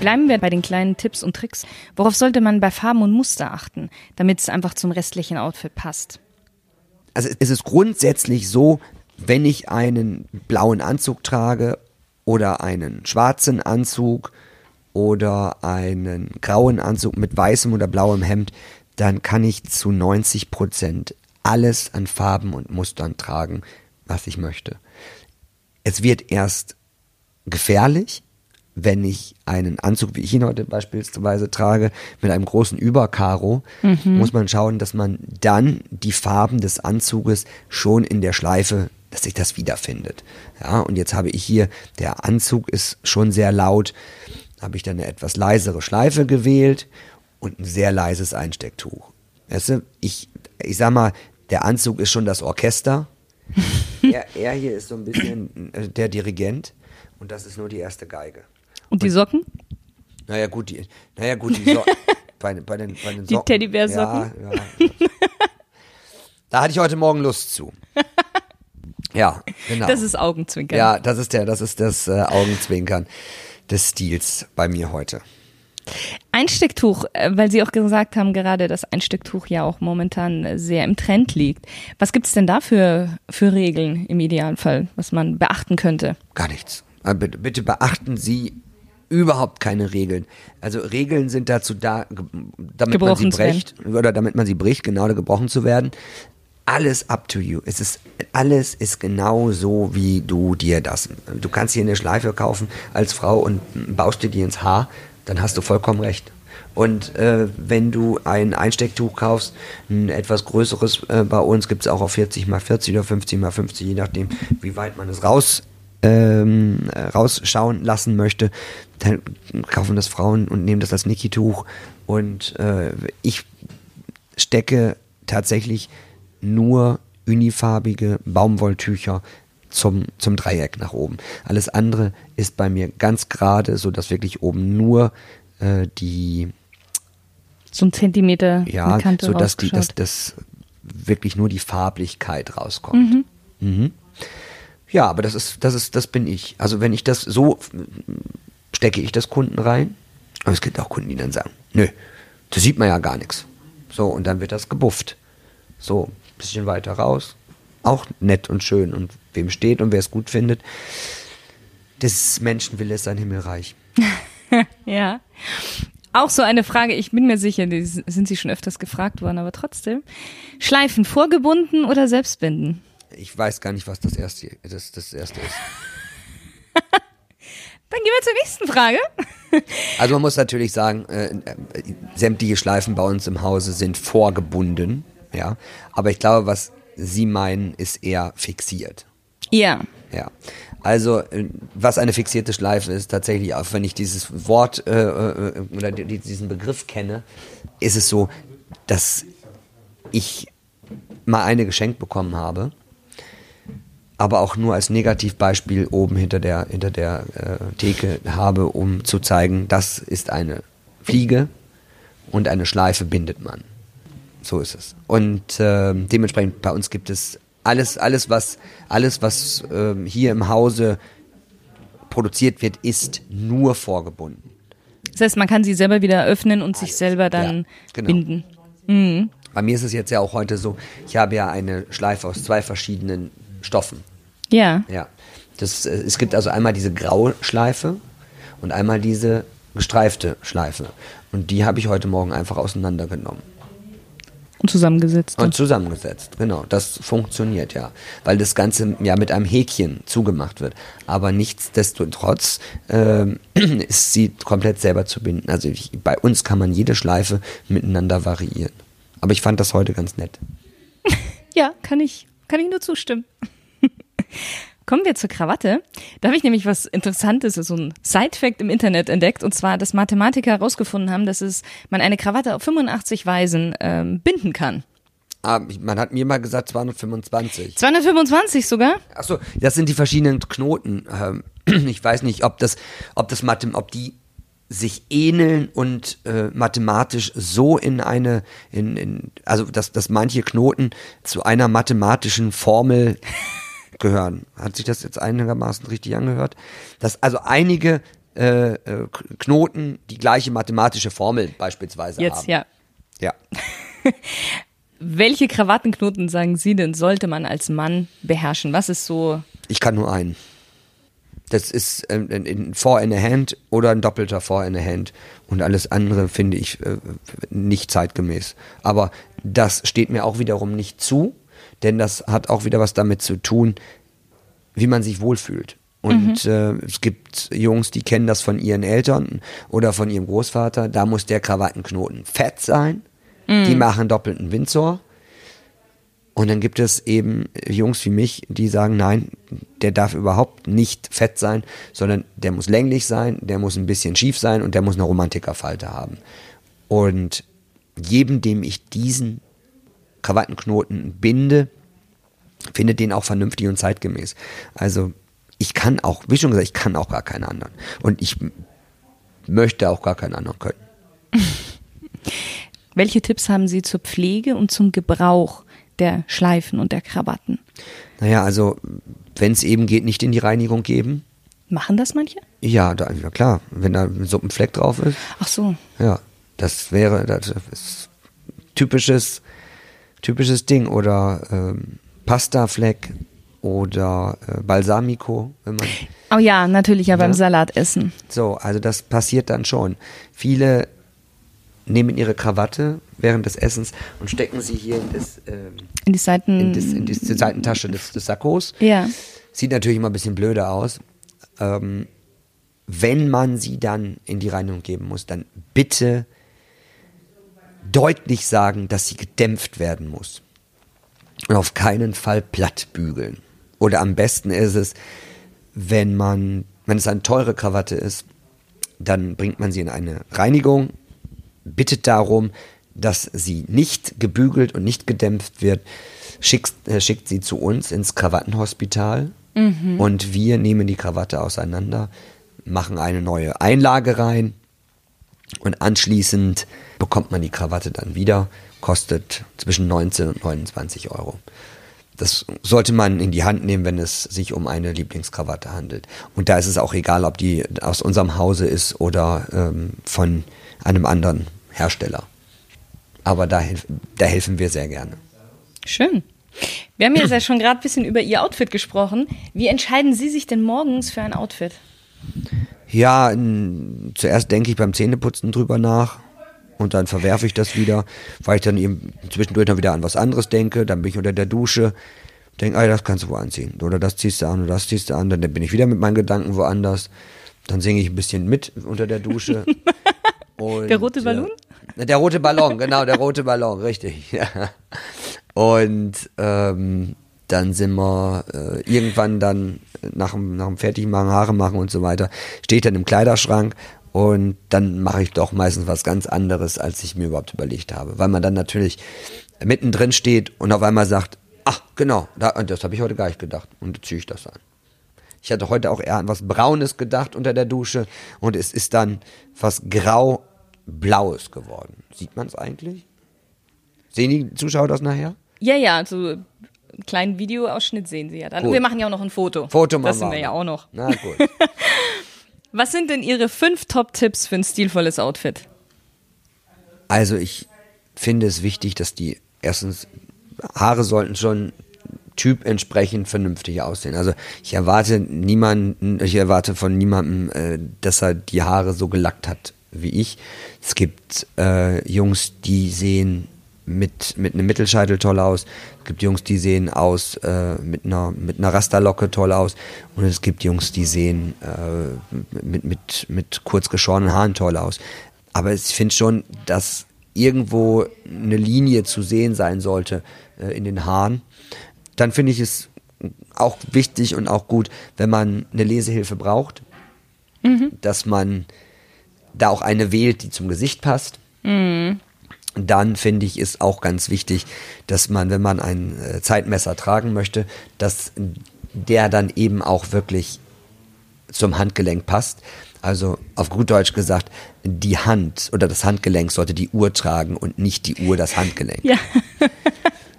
Bleiben wir bei den kleinen Tipps und Tricks. Worauf sollte man bei Farben und Muster achten, damit es einfach zum restlichen Outfit passt? Also es ist grundsätzlich so, wenn ich einen blauen Anzug trage oder einen schwarzen Anzug oder einen grauen Anzug mit weißem oder blauem Hemd, dann kann ich zu 90 Prozent alles an Farben und Mustern tragen, was ich möchte. Es wird erst gefährlich, wenn ich einen Anzug, wie ich ihn heute beispielsweise trage, mit einem großen Überkaro, mhm. muss man schauen, dass man dann die Farben des Anzuges schon in der Schleife, dass sich das wiederfindet. Ja, und jetzt habe ich hier, der Anzug ist schon sehr laut, habe ich dann eine etwas leisere Schleife gewählt und ein sehr leises Einstecktuch. Weißt du, ich, ich sag mal, der Anzug ist schon das Orchester. er, er hier ist so ein bisschen äh, der Dirigent und das ist nur die erste Geige. Und die Socken? Naja, gut, die, naja, gut, die Socken. bei, bei, den, bei den Die Teddybär-Socken? Ja, ja. Da hatte ich heute Morgen Lust zu. Ja, genau. Das ist Augenzwinkern. Ja, das ist der, das ist das äh, Augenzwinkern des Stils bei mir heute. Einstecktuch, äh, weil Sie auch gesagt haben gerade, dass Einstecktuch ja auch momentan sehr im Trend liegt. Was gibt es denn da für, für Regeln im Idealfall, was man beachten könnte? Gar nichts. Äh, bitte, bitte beachten Sie überhaupt keine Regeln. Also Regeln sind dazu da, damit gebrochen man sie bricht oder damit man sie bricht, genau gebrochen zu werden. Alles up to you. Es ist alles ist genau so, wie du dir das. Du kannst hier eine Schleife kaufen als Frau und baust dir die ins Haar, dann hast du vollkommen recht. Und äh, wenn du ein Einstecktuch kaufst, ein etwas größeres, äh, bei uns gibt es auch auf 40 mal 40 oder 50 mal 50, je nachdem, wie weit man es raus ähm, rausschauen lassen möchte, dann kaufen das Frauen und nehmen das als Niki-Tuch. Und äh, ich stecke tatsächlich nur unifarbige Baumwolltücher zum, zum Dreieck nach oben. Alles andere ist bei mir ganz gerade, so dass wirklich oben nur äh, die so ein Zentimeter ja, Kante so dass die, dass das wirklich nur die Farblichkeit rauskommt. Mhm. Mhm. Ja, aber das ist, das ist, das bin ich. Also wenn ich das so stecke ich das Kunden rein. Aber es gibt auch Kunden, die dann sagen, nö, da sieht man ja gar nichts. So, und dann wird das gebufft. So, ein bisschen weiter raus. Auch nett und schön. Und wem steht und wer es gut findet, des Menschen will es sein Himmelreich. ja. Auch so eine Frage, ich bin mir sicher, die sind Sie schon öfters gefragt worden, aber trotzdem. Schleifen vorgebunden oder selbstbinden? Ich weiß gar nicht, was das erste, das, das erste ist. Dann gehen wir zur nächsten Frage. Also man muss natürlich sagen, äh, äh, sämtliche Schleifen bei uns im Hause sind vorgebunden, ja. Aber ich glaube, was Sie meinen, ist eher fixiert. Ja. Ja. Also, äh, was eine fixierte Schleife ist, tatsächlich, auch wenn ich dieses Wort äh, äh oder diesen Begriff kenne, ist es so, dass ich mal eine geschenkt bekommen habe aber auch nur als Negativbeispiel oben hinter der, hinter der äh, Theke habe, um zu zeigen, das ist eine Fliege und eine Schleife bindet man. So ist es. Und äh, dementsprechend bei uns gibt es alles, alles was, alles, was äh, hier im Hause produziert wird, ist nur vorgebunden. Das heißt, man kann sie selber wieder öffnen und alles. sich selber dann ja, genau. binden. Mhm. Bei mir ist es jetzt ja auch heute so, ich habe ja eine Schleife aus zwei verschiedenen Stoffen. Ja. Ja. Das, äh, es gibt also einmal diese graue Schleife und einmal diese gestreifte Schleife. Und die habe ich heute Morgen einfach auseinandergenommen. Und zusammengesetzt. Und zusammengesetzt, genau. Das funktioniert ja. Weil das Ganze ja mit einem Häkchen zugemacht wird. Aber nichtsdestotrotz äh, ist sie komplett selber zu binden. Also ich, bei uns kann man jede Schleife miteinander variieren. Aber ich fand das heute ganz nett. ja, kann ich, kann ich nur zustimmen. Kommen wir zur Krawatte. Da habe ich nämlich was Interessantes, so ein Side-Fact im Internet entdeckt, und zwar, dass Mathematiker herausgefunden haben, dass es, man eine Krawatte auf 85 Weisen ähm, binden kann. Ah, man hat mir mal gesagt 225. 225 sogar? Achso, das sind die verschiedenen Knoten. Ähm, ich weiß nicht, ob das, ob das Mathem, ob die sich ähneln und äh, mathematisch so in eine, in, in, also dass, dass manche Knoten zu einer mathematischen Formel gehören. Hat sich das jetzt einigermaßen richtig angehört? Dass also einige äh, äh, Knoten die gleiche mathematische Formel beispielsweise Jetzt, haben. ja. Ja. Welche Krawattenknoten, sagen Sie denn, sollte man als Mann beherrschen? Was ist so, Ich kann nur einen. Das ist ähm, ein, ein Four in a Hand oder ein doppelter Four in a Hand. Und alles andere finde ich äh, nicht zeitgemäß. Aber das steht mir auch wiederum nicht zu, denn das hat auch wieder was damit zu tun, wie man sich wohlfühlt. Und äh, es gibt Jungs, die kennen das von ihren Eltern oder von ihrem Großvater. Da muss der Krawattenknoten fett sein. Die machen doppelten Windsor. Und dann gibt es eben Jungs wie mich, die sagen, nein, der darf überhaupt nicht fett sein, sondern der muss länglich sein, der muss ein bisschen schief sein und der muss eine Romantikerfalte haben. Und jedem, dem ich diesen Krawattenknoten binde, findet den auch vernünftig und zeitgemäß. Also ich kann auch, wie schon gesagt, ich kann auch gar keinen anderen. Und ich möchte auch gar keinen anderen können. welche Tipps haben Sie zur Pflege und zum Gebrauch der Schleifen und der Krawatten? Naja, also wenn es eben geht, nicht in die Reinigung geben. Machen das manche? Ja, da, ja klar, wenn da so ein Fleck drauf ist, Ach so. Ja, das wäre das ist typisches, typisches Ding. Oder ähm, Pastafleck oder äh, Balsamico, wenn man. Oh ja, natürlich ja beim Ja. Salatessen. So, also das passiert dann schon. Viele nehmen ihre Krawatte während des Essens und stecken sie hier in, das, ähm, In die Seiten. in, das, in die Seitentasche des, des Sakkos. ja. Sieht natürlich immer ein bisschen blöder aus. Ähm, wenn man sie dann in die Reinigung geben muss, dann bitte deutlich sagen, dass sie gedämpft werden muss. Und auf keinen Fall platt bügeln. Oder am besten ist es, wenn man, wenn es eine teure Krawatte ist, dann bringt man sie in eine Reinigung, bittet darum, dass sie nicht gebügelt und nicht gedämpft wird, schickt, äh, schickt sie zu uns ins Krawattenhospital und wir nehmen die Krawatte auseinander, machen eine neue Einlage rein und anschließend bekommt man die Krawatte dann wieder, kostet zwischen 19 und 29 Euro. Das sollte man in die Hand nehmen, wenn es sich um eine Lieblingskrawatte handelt. Und da ist es auch egal, ob die aus unserem Hause ist oder ähm, von einem anderen Hersteller. Aber da, da helfen wir sehr gerne. Schön. Wir haben jetzt ja schon gerade ein bisschen über Ihr Outfit gesprochen. Wie entscheiden Sie sich denn morgens für ein Outfit? Ja, n- zuerst denke ich beim Zähneputzen drüber nach und dann verwerfe ich das wieder, weil ich dann eben zwischendurch noch wieder an was anderes denke. Dann bin ich unter der Dusche, denke, ah, das kannst du wohl anziehen. Oder das ziehst du an oder das ziehst du an. Dann bin ich wieder mit meinen Gedanken woanders. Dann singe ich ein bisschen mit unter der Dusche. Und, Der rote Ballon? Äh, der rote Ballon, genau, der rote Ballon, richtig. Ja. Und ähm, dann sind wir äh, irgendwann dann nach dem, nach dem Fertigmachen, Haare machen und so weiter, steht dann im Kleiderschrank und dann mache ich doch meistens was ganz anderes, als ich mir überhaupt überlegt habe. Weil man dann natürlich mittendrin steht und auf einmal sagt, ach genau, da, das habe ich heute gar nicht gedacht. Und ziehe ich das an. Ich hatte heute auch eher an was Braunes gedacht unter der Dusche und es ist dann was grau-blaues geworden. Sieht man es eigentlich? Sehen die Zuschauer das nachher? Ja, ja, so einen kleinen Videoausschnitt sehen Sie ja dann. Gut. Wir machen ja auch noch ein Foto. Foto machen Das sind wir ja auch noch. Na gut. Was sind denn Ihre fünf Top-Tipps für ein stilvolles Outfit? Also ich finde es wichtig, dass die erstens Haare sollten schon Typ entsprechend vernünftig aussehen. Also ich erwarte niemanden, ich erwarte von niemandem, äh, dass er die Haare so gelackt hat wie ich. Es gibt äh, Jungs, die sehen mit, mit einem Mittelscheitel toll aus. Es gibt Jungs, die sehen aus äh, mit, einer, mit einer Rasterlocke toll aus. Und es gibt Jungs, die sehen äh, mit, mit, mit kurz geschorenen Haaren toll aus. Aber ich finde schon, dass irgendwo eine Linie zu sehen sein sollte äh, in den Haaren. Dann finde ich es auch wichtig und auch gut, wenn man eine Lesehilfe braucht, dass man da auch eine wählt, die zum Gesicht passt. Dann finde ich es auch ganz wichtig, dass man, wenn man ein äh, Zeitmesser tragen möchte, dass der dann eben auch wirklich zum Handgelenk passt. Also auf gut Deutsch gesagt, die Hand oder das Handgelenk sollte die Uhr tragen und nicht die Uhr das Handgelenk. Ja.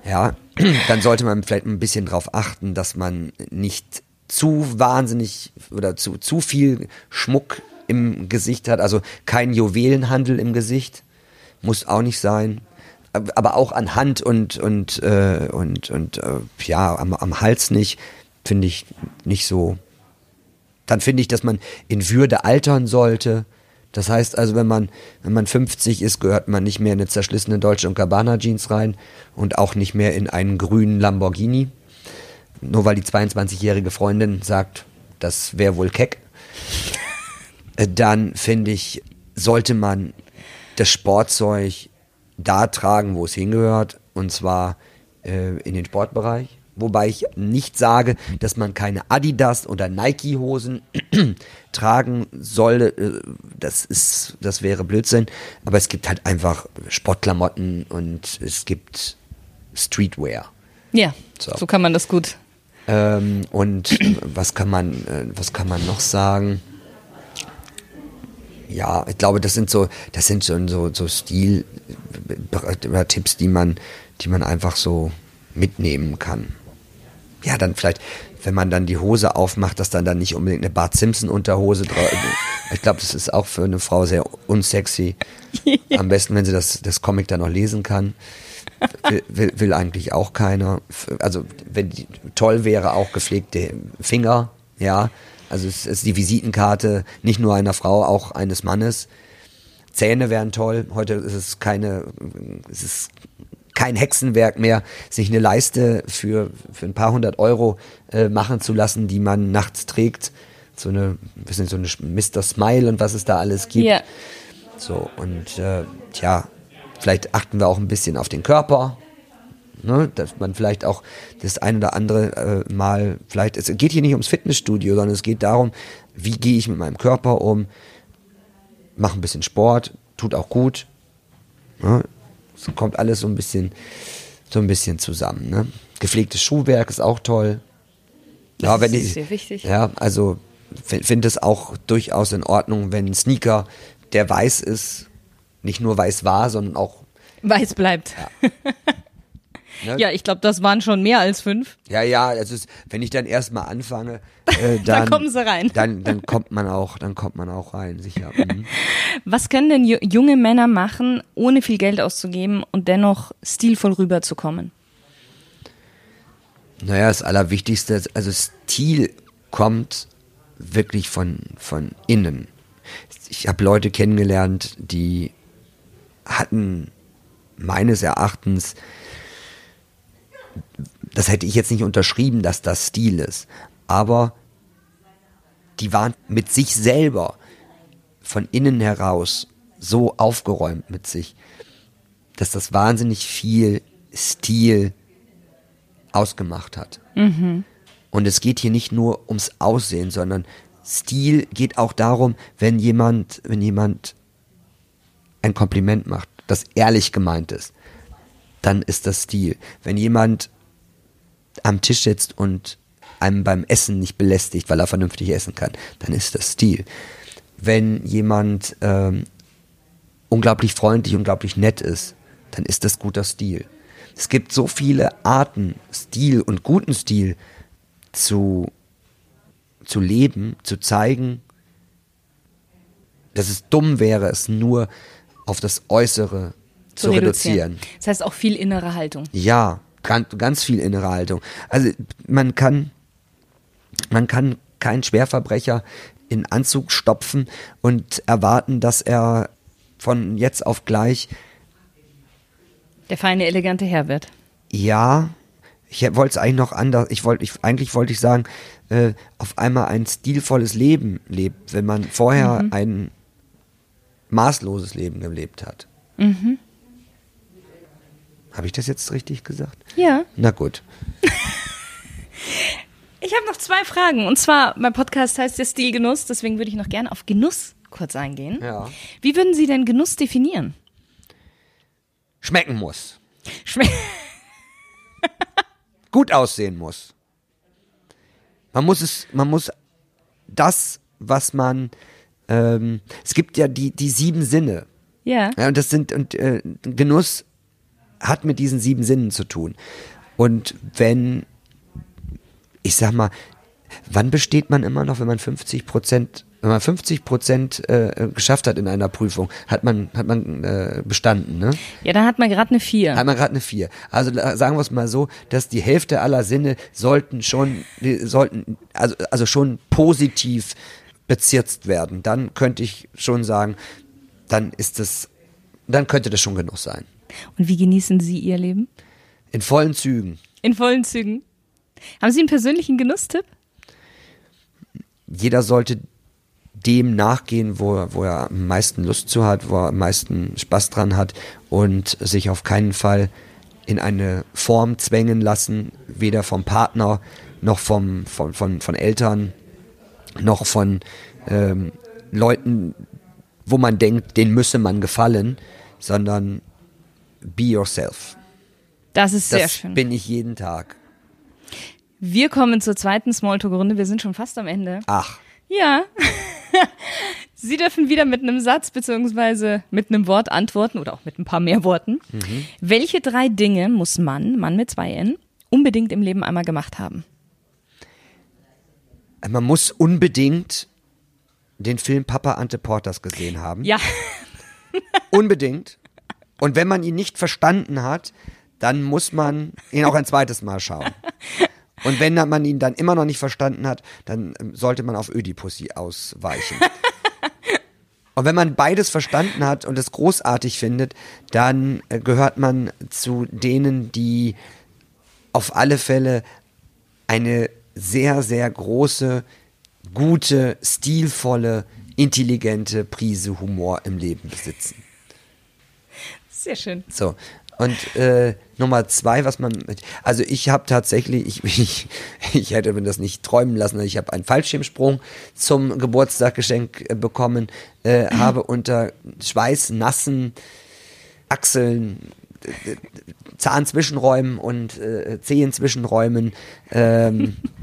Ja, dann sollte man vielleicht ein bisschen darauf achten, dass man nicht zu wahnsinnig oder zu, zu viel Schmuck im Gesicht hat, also kein Juwelenhandel im Gesicht, muss auch nicht sein. Aber auch an Hand und und äh, und und äh, ja am, am Hals nicht, finde ich nicht so. Dann finde ich, dass man in Würde altern sollte. Das heißt also, wenn man, wenn man 50 ist, gehört man nicht mehr in eine zerschlissene Deutsche und Gabbana Jeans rein und auch nicht mehr in einen grünen Lamborghini. Nur weil die 22-jährige Freundin sagt, das wäre wohl keck. Äh, dann finde ich, sollte man das Sportzeug da tragen, wo es hingehört, und zwar äh, in den Sportbereich. Wobei ich nicht sage, dass man keine Adidas oder Nike-Hosen tragen soll. Äh, das ist, das wäre Blödsinn. Aber es gibt halt einfach Sportklamotten und es gibt Streetwear. Ja, so, so kann man das gut. Ähm, und was kann man, äh, was kann man noch sagen? Ja, ich glaube, das sind so, das sind schon so, so Stil oder Tipps, die man, die man einfach so mitnehmen kann ja, dann vielleicht, wenn man dann die Hose aufmacht, dass dann dann nicht unbedingt eine Bart Simpson Unterhose drauf. ich glaube, das ist auch für eine Frau sehr unsexy. Am besten, wenn sie das, das Comic dann noch lesen kann. Will, will, will eigentlich auch keiner. Also, wenn die, toll wäre auch gepflegte Finger, ja. Also, es ist die Visitenkarte nicht nur einer Frau, auch eines Mannes. Zähne wären toll. Heute ist es keine, es ist kein Hexenwerk mehr, sich eine Leiste für, für ein paar hundert Euro äh, machen zu lassen, die man nachts trägt. So eine, bisschen so eine Mr. Smile und was es da alles gibt. Yeah. So, und äh, tja, vielleicht achten wir auch ein bisschen auf den Körper. Ne, dass man vielleicht auch das ein oder andere äh, Mal, vielleicht, es geht hier nicht ums Fitnessstudio, sondern es geht darum, wie gehe ich mit meinem Körper um, mache ein bisschen Sport, tut auch gut. Ne, es kommt alles so ein bisschen, so ein bisschen zusammen. Ne? Gepflegtes Schuhwerk ist auch toll. Das ja, ist ich, sehr wichtig. Ja, also finde es auch durchaus in Ordnung, wenn ein Sneaker, der weiß ist, nicht nur weiß war, sondern auch weiß bleibt. Ja. Ne? Ja, ich glaube, das waren schon mehr als fünf. Ja, ja, also wenn ich dann erstmal anfange, äh, dann, dann kommen sie rein. Dann, dann kommt man auch, dann kommt man auch rein, sicher. Mhm. Was können denn junge Männer machen, ohne viel Geld auszugeben und dennoch stilvoll rüberzukommen? Naja, das Allerwichtigste, also Stil kommt wirklich von, von innen. Ich habe Leute kennengelernt, die hatten meines Erachtens das hätte ich jetzt nicht unterschrieben, dass das Stil ist. Aber die waren mit sich selber von innen heraus so aufgeräumt mit sich, dass das wahnsinnig viel Stil ausgemacht hat. Mhm. Und es geht hier nicht nur ums Aussehen, sondern Stil geht auch darum, wenn jemand, wenn jemand ein Kompliment macht, das ehrlich gemeint ist, dann ist das Stil. Wenn jemand am Tisch sitzt und einem beim Essen nicht belästigt, weil er vernünftig essen kann, dann ist das Stil. Wenn jemand ähm, unglaublich freundlich, unglaublich nett ist, dann ist das guter Stil. Es gibt so viele Arten, Stil und guten Stil zu, zu leben, zu zeigen, dass es dumm wäre, es nur auf das Äußere zu, zu reduzieren. reduzieren. Das heißt auch viel innere Haltung. Ja, ganz, ganz viel innere Haltung. Also man kann, man kann keinen Schwerverbrecher in Anzug stopfen und erwarten, dass er von jetzt auf gleich der feine, elegante Herr wird. Ja, ich wollte es eigentlich noch anders. Ich wollte, ich, eigentlich wollte ich sagen, äh, auf einmal ein stilvolles Leben lebt, wenn man vorher mhm. ein maßloses Leben gelebt hat. Mhm. Habe ich das jetzt richtig gesagt? Ja. Na gut. ich habe noch zwei Fragen. Und zwar, mein Podcast heißt ja Stilgenuss, deswegen würde ich noch gerne auf Genuss kurz eingehen. Ja. Wie würden Sie denn Genuss definieren? Schmecken muss. Schmecken. Gut aussehen muss. Man muss es, man muss das, was man, ähm, es gibt ja die, die sieben Sinne. Ja. ja und das sind, und äh, Genuss hat mit diesen sieben Sinnen zu tun. Und wenn, ich sag mal, wann besteht man immer noch, wenn man 50 Prozent wenn man 50 Prozent äh, geschafft hat in einer Prüfung, hat man, hat man äh, bestanden, ne? Ja, dann hat man gerade eine 4. Hat man gerade eine 4. Also sagen wir es mal so, dass die Hälfte aller Sinne sollten schon, sollten, also, also schon positiv bezirzt werden. Dann könnte ich schon sagen, dann ist es, dann könnte das schon genug sein. Und wie genießen Sie Ihr Leben? In vollen Zügen. In vollen Zügen. Haben Sie einen persönlichen Genusstipp? Jeder sollte dem nachgehen, wo er, wo er am meisten Lust zu hat, wo er am meisten Spaß dran hat und sich auf keinen Fall in eine Form zwängen lassen, weder vom Partner noch vom, von, von, von Eltern noch von ähm, Leuten, wo man denkt, denen müsse man gefallen, sondern be yourself. Das ist sehr Das schön. bin ich jeden Tag. Wir kommen zur zweiten Smalltalk-Runde. Wir sind schon fast am Ende. Ach, Ja. Sie dürfen wieder mit einem Satz beziehungsweise mit einem Wort antworten oder auch mit ein paar mehr Worten. Welche drei Dinge muss Mann, Mann mit zwei N, unbedingt im Leben einmal gemacht haben? man muss unbedingt den Film Papa Ante Porters gesehen haben. Ja, Unbedingt. Und wenn man ihn nicht verstanden hat, dann muss man ihn auch ein zweites Mal schauen. Und wenn man ihn dann immer noch nicht verstanden hat, dann ähm, sollte man auf Ödipussy ausweichen. Und wenn man beides verstanden hat und es großartig findet, dann äh, gehört man zu denen, die auf alle Fälle eine sehr, sehr große, gute, stilvolle, intelligente Prise Humor im Leben besitzen. Sehr schön. So. Und äh, Nummer zwei, was man, also ich habe tatsächlich, ich, ich, ich hätte mir das nicht träumen lassen, ich habe einen Fallschirmsprung zum Geburtstag geschenkt äh, bekommen, äh, habe unter schweißnassen Achseln, äh, Zahnzwischenräumen und äh, Zehenzwischenräumen ähm,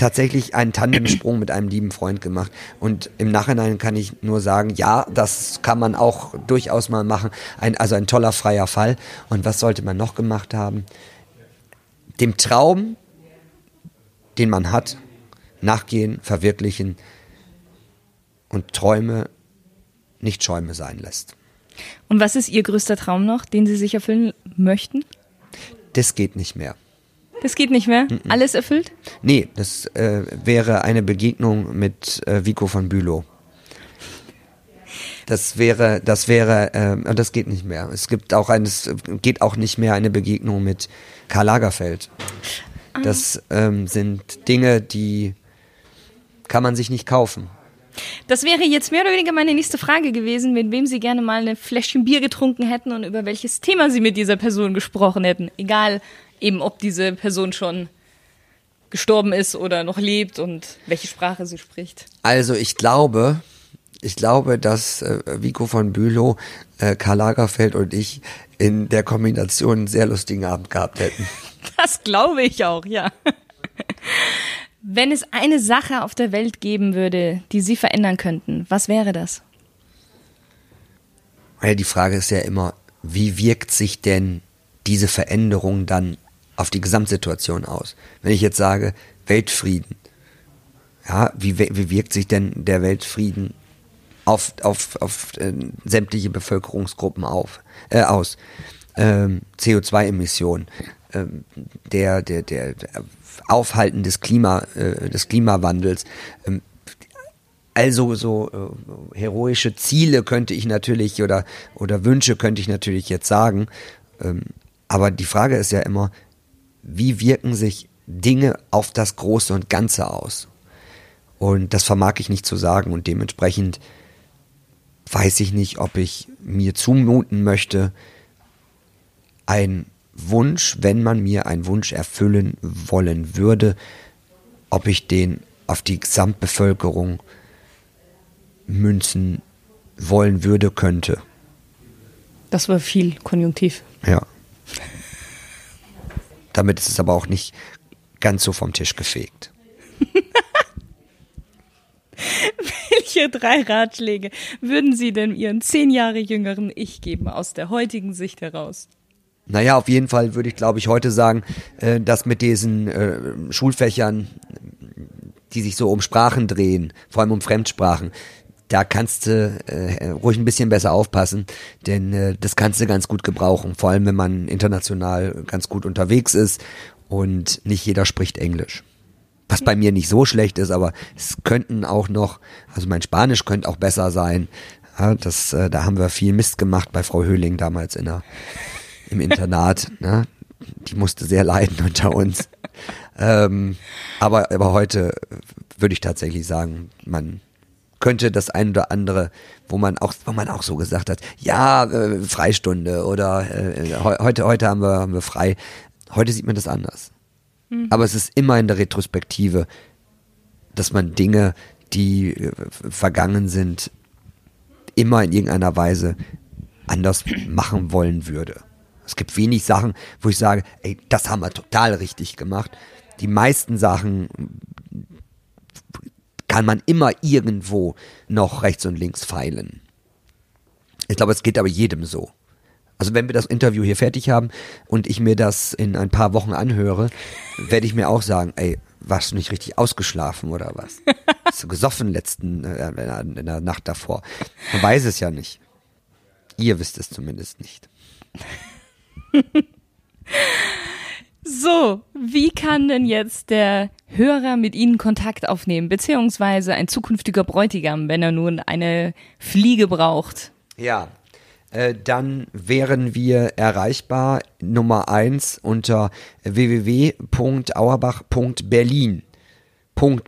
tatsächlich einen Tandemsprung mit einem lieben Freund gemacht. Und im Nachhinein kann ich nur sagen, ja, das kann man auch durchaus mal machen. Ein, also ein toller freier Fall. Und was sollte man noch gemacht haben? Dem Traum, den man hat, nachgehen, verwirklichen und Träume nicht Schäume sein lässt. Und was ist Ihr größter Traum noch, den Sie sich erfüllen möchten? Das geht nicht mehr. Das geht nicht mehr? Alles erfüllt? Nee, das äh, wäre eine Begegnung mit äh, Vico von Bülow. Das wäre, das wäre, äh, das geht nicht mehr. Es gibt auch eines, geht auch nicht mehr eine Begegnung mit Karl Lagerfeld. Das ähm, sind Dinge, die kann man sich nicht kaufen. Das wäre jetzt mehr oder weniger meine nächste Frage gewesen, mit wem Sie gerne mal eine Fläschchen Bier getrunken hätten und über welches Thema Sie mit dieser Person gesprochen hätten. Egal eben, ob diese Person schon gestorben ist oder noch lebt und welche Sprache sie spricht. Also ich glaube, ich glaube, dass äh, Vico von Bülow, äh, Karl Lagerfeld und ich in der Kombination einen sehr lustigen Abend gehabt hätten. Das glaube ich auch, ja. Wenn es eine Sache auf der Welt geben würde, die Sie verändern könnten, was wäre das? Weil die Frage ist ja immer, wie wirkt sich denn diese Veränderung dann auf die Gesamtsituation aus? Wenn ich jetzt sage, Weltfrieden, ja, wie, wie wirkt sich denn der Weltfrieden auf, auf, auf äh, sämtliche Bevölkerungsgruppen auf, äh, aus? Ähm, CO2-Emissionen, ähm, der, der, der, der Aufhalten des, Klima, äh, des Klimawandels, ähm, also so äh, heroische Ziele könnte ich natürlich oder, oder Wünsche könnte ich natürlich jetzt sagen. Ähm, aber die Frage ist ja immer, wie wirken sich Dinge auf das Große und Ganze aus? Und das vermag ich nicht zu sagen und dementsprechend weiß ich nicht, ob ich mir zumuten möchte, ein Wunsch, wenn man mir einen Wunsch erfüllen wollen würde, ob ich den auf die Gesamtbevölkerung münzen wollen würde, könnte. Das war viel Konjunktiv. Ja. Damit ist es aber auch nicht ganz so vom Tisch gefegt. Welche drei Ratschläge würden Sie denn Ihren zehn Jahre jüngeren Ich geben aus der heutigen Sicht heraus? Naja, auf jeden Fall würde ich, glaube ich, heute sagen, äh, dass mit diesen äh, Schulfächern die sich so um Sprachen drehen, vor allem um Fremdsprachen, da kannst du äh, ruhig ein bisschen besser aufpassen, denn äh, das kannst du ganz gut gebrauchen, vor allem wenn man international ganz gut unterwegs ist und nicht jeder spricht Englisch. Was bei mir nicht so schlecht ist, aber es könnten auch noch, also mein Spanisch könnte auch besser sein. Ja, das, äh, da haben wir viel Mist gemacht bei Frau Höhling damals in der, im Internat. Ne? Die musste sehr leiden unter uns. ähm, aber, aber heute würde ich tatsächlich sagen, man könnte das ein oder andere, wo man auch, wo man auch so gesagt hat, ja, äh, Freistunde oder äh, heute, heute haben wir, haben wir frei. Heute sieht man das anders. Mhm. Aber es ist immer in der Retrospektive, dass man Dinge, die äh, vergangen sind, immer in irgendeiner Weise anders machen wollen würde. Es gibt wenig Sachen, wo ich sage, ey, das haben wir total richtig gemacht. Die meisten Sachen kann man immer irgendwo noch rechts und links feilen. Ich glaube, es geht aber jedem so. Also wenn wir das Interview hier fertig haben und ich mir das in ein paar Wochen anhöre, werde ich mir auch sagen, ey, warst du nicht richtig ausgeschlafen oder was? Hast du gesoffen letzten äh, in der Nacht davor? Man weiß es ja nicht. Ihr wisst es zumindest nicht. so, wie kann denn jetzt der Hörer mit Ihnen Kontakt aufnehmen, beziehungsweise ein zukünftiger Bräutigam, wenn er nun eine Fliege braucht? Ja, äh, dann wären wir erreichbar Nummer eins unter www.auerbach.berlin.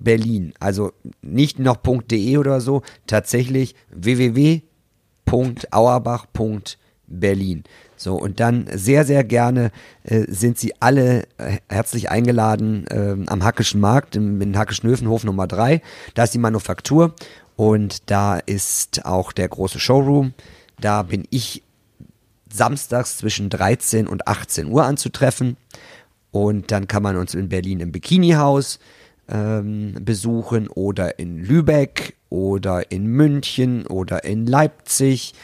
Berlin. Also nicht noch .de oder so, tatsächlich www.auerbach.berlin. So, und dann sehr, sehr gerne äh, sind Sie alle äh, herzlich eingeladen äh, am Hackischen Markt, im, im Hackischen Höfenhof Nummer 3. Da ist die Manufaktur und da ist auch der große Showroom. Da bin ich samstags zwischen 13 und 18 Uhr anzutreffen. Und dann kann man uns in Berlin im Bikini-Haus ähm, besuchen oder in Lübeck oder in München oder in Leipzig.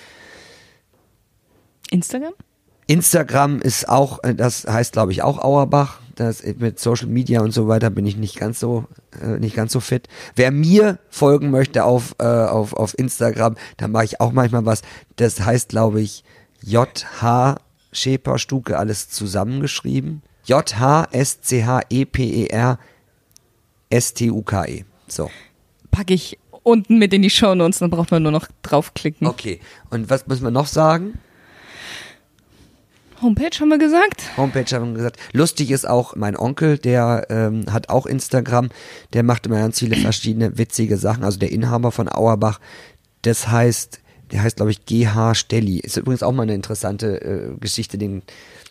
Instagram? Instagram ist auch, äh, das heißt glaube ich auch Auerbach. Das, mit Social Media und so weiter bin ich nicht ganz so, äh, nicht ganz so fit. Wer mir folgen möchte auf, äh, auf, auf Instagram, da mache ich auch manchmal was. Das heißt glaube ich JH Scheper Stuke, alles zusammengeschrieben. J-H-S-C-H-E-P-E-R S-T-U-K-E. So. Packe ich unten mit in die Show Notes, dann braucht man nur noch draufklicken. Okay. Und was muss man noch sagen? Homepage haben wir gesagt. Homepage haben wir gesagt. Lustig ist auch mein Onkel, der ähm, hat auch Instagram. Der macht immer ganz viele verschiedene witzige Sachen. Also der Inhaber von Auerbach. Das heißt, der heißt glaube ich GH Stelli. Ist übrigens auch mal eine interessante äh, Geschichte. Den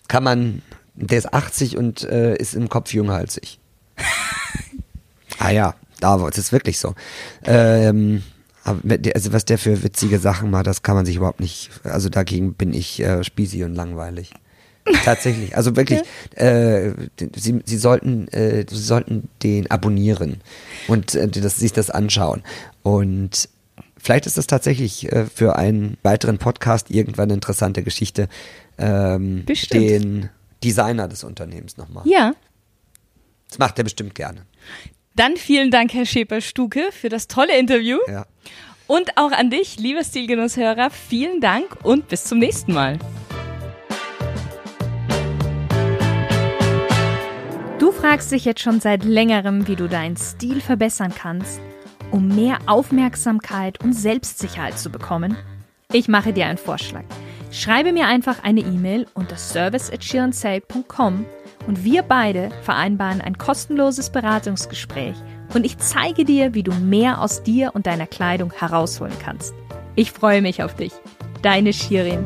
kann man, der ist 80 und äh, ist im Kopf jünger als ich. ah ja, da das ist wirklich so. Ähm, also was der für witzige Sachen macht, das kann man sich überhaupt nicht, also dagegen bin ich äh, spießig und langweilig. Tatsächlich, also wirklich, äh, sie, sie sollten, äh, sie sollten den abonnieren und äh, das, sich das anschauen. Und vielleicht ist das tatsächlich äh, für einen weiteren Podcast irgendwann eine interessante Geschichte, ähm, den Designer des Unternehmens nochmal. Ja. Das macht er bestimmt gerne. Dann vielen Dank, Herr Schäper-Stuke, für das tolle Interview. Ja. Und auch an dich, lieber Stilgenusshörer, vielen Dank und bis zum nächsten Mal. Du fragst dich jetzt schon seit längerem, wie du deinen Stil verbessern kannst, um mehr Aufmerksamkeit und Selbstsicherheit zu bekommen? Ich mache dir einen Vorschlag. Schreibe mir einfach eine E-Mail unter service@shirnsale.com und wir beide vereinbaren ein kostenloses Beratungsgespräch und ich zeige dir, wie du mehr aus dir und deiner Kleidung herausholen kannst. Ich freue mich auf dich. Deine Shirin.